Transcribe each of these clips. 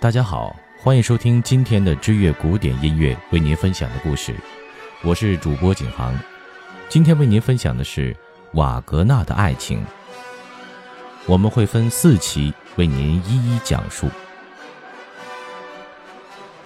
大家好，欢迎收听今天的知乐古典音乐为您分享的故事，我是主播景航。今天为您分享的是瓦格纳的爱情，我们会分四期为您一一讲述。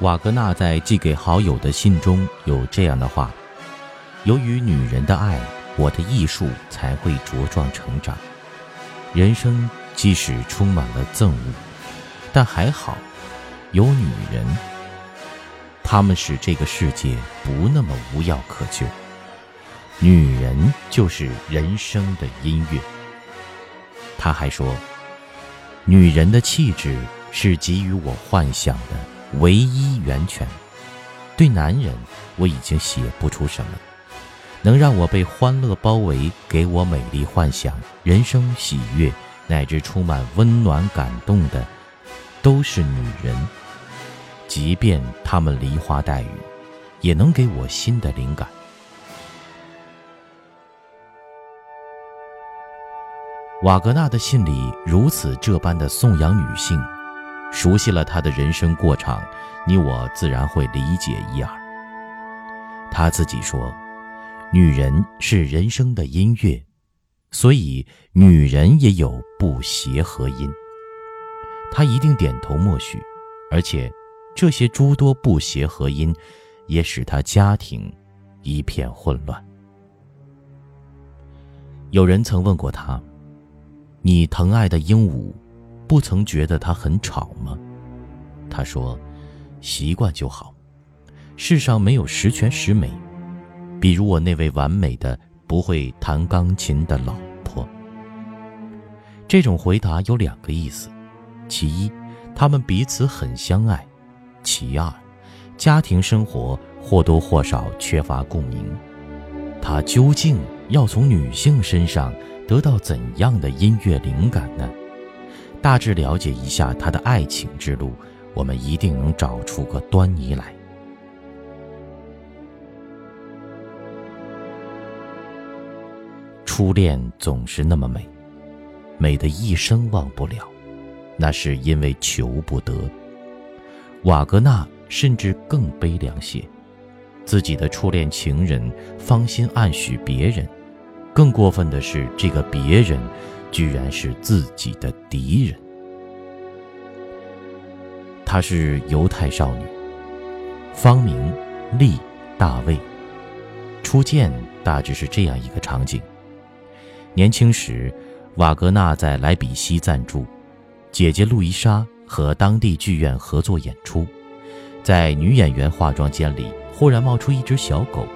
瓦格纳在寄给好友的信中有这样的话：“由于女人的爱，我的艺术才会茁壮成长。人生即使充满了憎恶，但还好。”有女人，她们使这个世界不那么无药可救。女人就是人生的音乐。他还说，女人的气质是给予我幻想的唯一源泉。对男人，我已经写不出什么能让我被欢乐包围，给我美丽幻想、人生喜悦，乃至充满温暖感动的，都是女人。即便她们梨花带雨，也能给我新的灵感。瓦格纳的信里如此这般的颂扬女性，熟悉了他的人生过场，你我自然会理解一二。他自己说：“女人是人生的音乐，所以女人也有不协和音。”他一定点头默许，而且。这些诸多不协和音，也使他家庭一片混乱。有人曾问过他：“你疼爱的鹦鹉，不曾觉得它很吵吗？”他说：“习惯就好。世上没有十全十美，比如我那位完美的不会弹钢琴的老婆。”这种回答有两个意思：其一，他们彼此很相爱。其二，家庭生活或多或少缺乏共鸣。他究竟要从女性身上得到怎样的音乐灵感呢？大致了解一下他的爱情之路，我们一定能找出个端倪来。初恋总是那么美，美的一生忘不了，那是因为求不得。瓦格纳甚至更悲凉些，自己的初恋情人芳心暗许别人，更过分的是，这个别人居然是自己的敌人。她是犹太少女，芳名利大卫。初见大致是这样一个场景：年轻时，瓦格纳在莱比锡暂住，姐姐路易莎。和当地剧院合作演出，在女演员化妆间里忽然冒出一只小狗。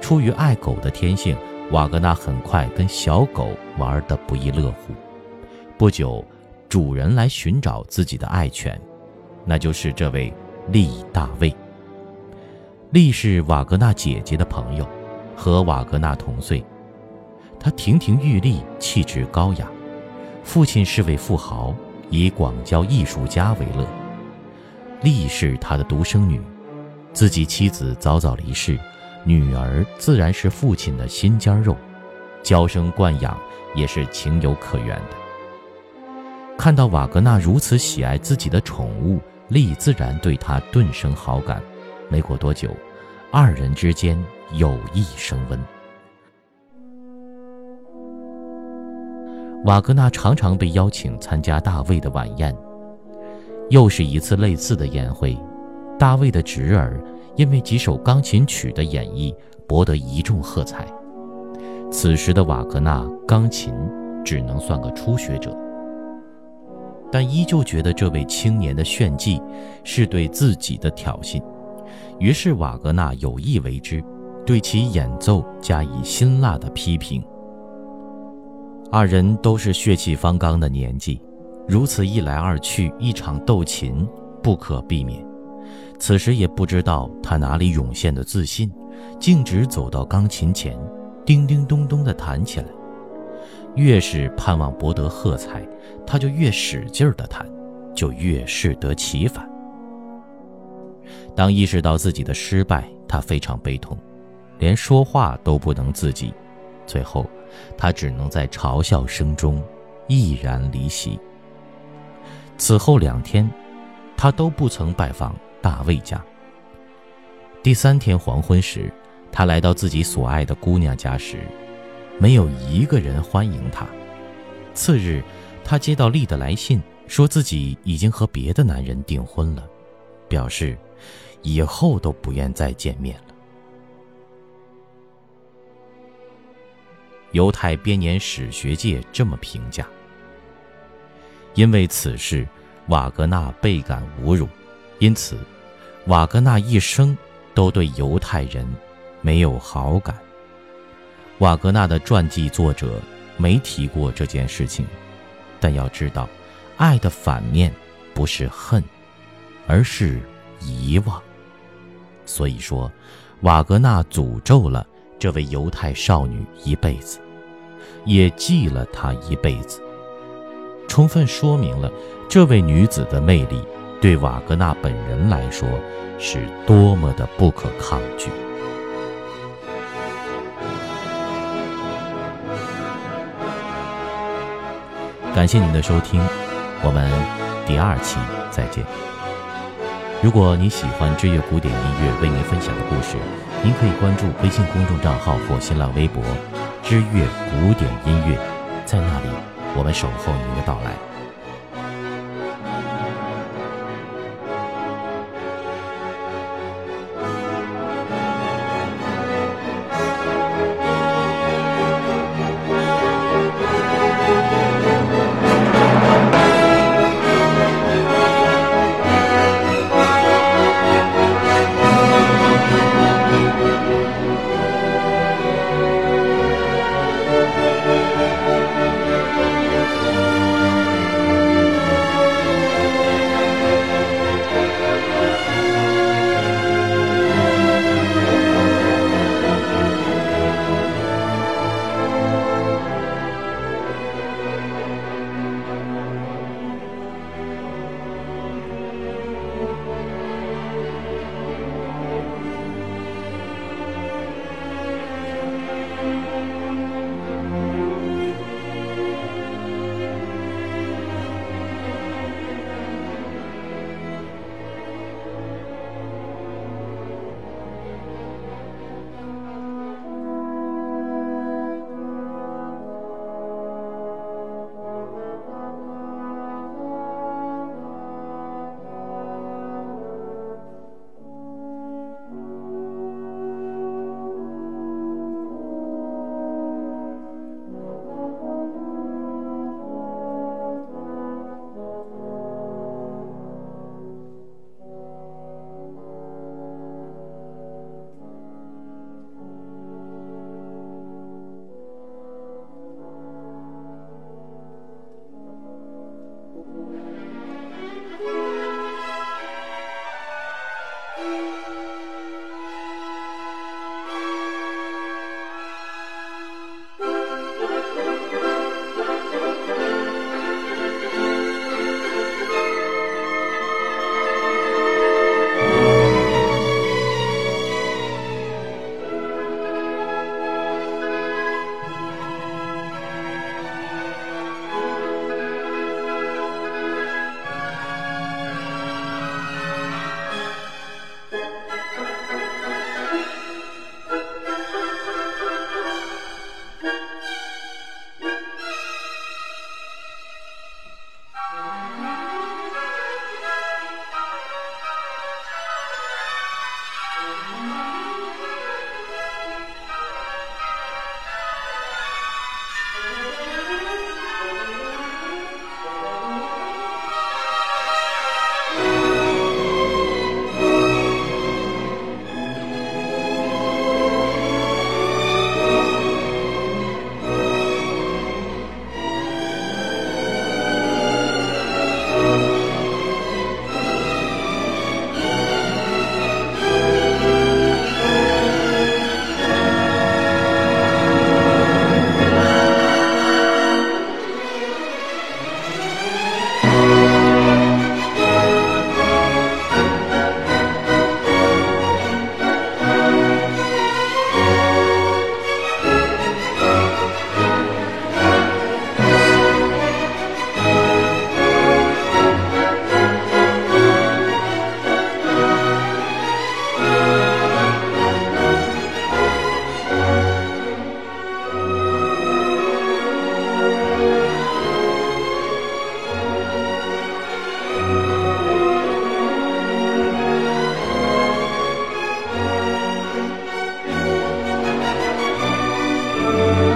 出于爱狗的天性，瓦格纳很快跟小狗玩得不亦乐乎。不久，主人来寻找自己的爱犬，那就是这位利大卫。利是瓦格纳姐姐的朋友，和瓦格纳同岁。他亭亭玉立，气质高雅，父亲是位富豪。以广交艺术家为乐，丽是他的独生女，自己妻子早早离世，女儿自然是父亲的心尖肉，娇生惯养也是情有可原的。看到瓦格纳如此喜爱自己的宠物，丽自然对他顿生好感。没过多久，二人之间友谊升温。瓦格纳常常被邀请参加大卫的晚宴，又是一次类似的宴会。大卫的侄儿因为几首钢琴曲的演绎博得一众喝彩。此时的瓦格纳钢琴只能算个初学者，但依旧觉得这位青年的炫技是对自己的挑衅，于是瓦格纳有意为之，对其演奏加以辛辣的批评。二人都是血气方刚的年纪，如此一来二去，一场斗琴不可避免。此时也不知道他哪里涌现的自信，径直走到钢琴前，叮叮咚咚地弹起来。越是盼望博得喝彩，他就越使劲地弹，就越适得其反。当意识到自己的失败，他非常悲痛，连说话都不能自己。最后，他只能在嘲笑声中毅然离席。此后两天，他都不曾拜访大卫家。第三天黄昏时，他来到自己所爱的姑娘家时，没有一个人欢迎他。次日，他接到丽的来信，说自己已经和别的男人订婚了，表示以后都不愿再见面了。犹太编年史学界这么评价：因为此事，瓦格纳倍感侮辱，因此，瓦格纳一生都对犹太人没有好感。瓦格纳的传记作者没提过这件事情，但要知道，爱的反面不是恨，而是遗忘。所以说，瓦格纳诅咒了。这位犹太少女一辈子，也记了她一辈子，充分说明了这位女子的魅力对瓦格纳本人来说是多么的不可抗拒。感谢您的收听，我们第二期再见。如果你喜欢知乐古典音乐为您分享的故事，您可以关注微信公众账号或新浪微博“知乐古典音乐”，在那里，我们守候您的到来。见。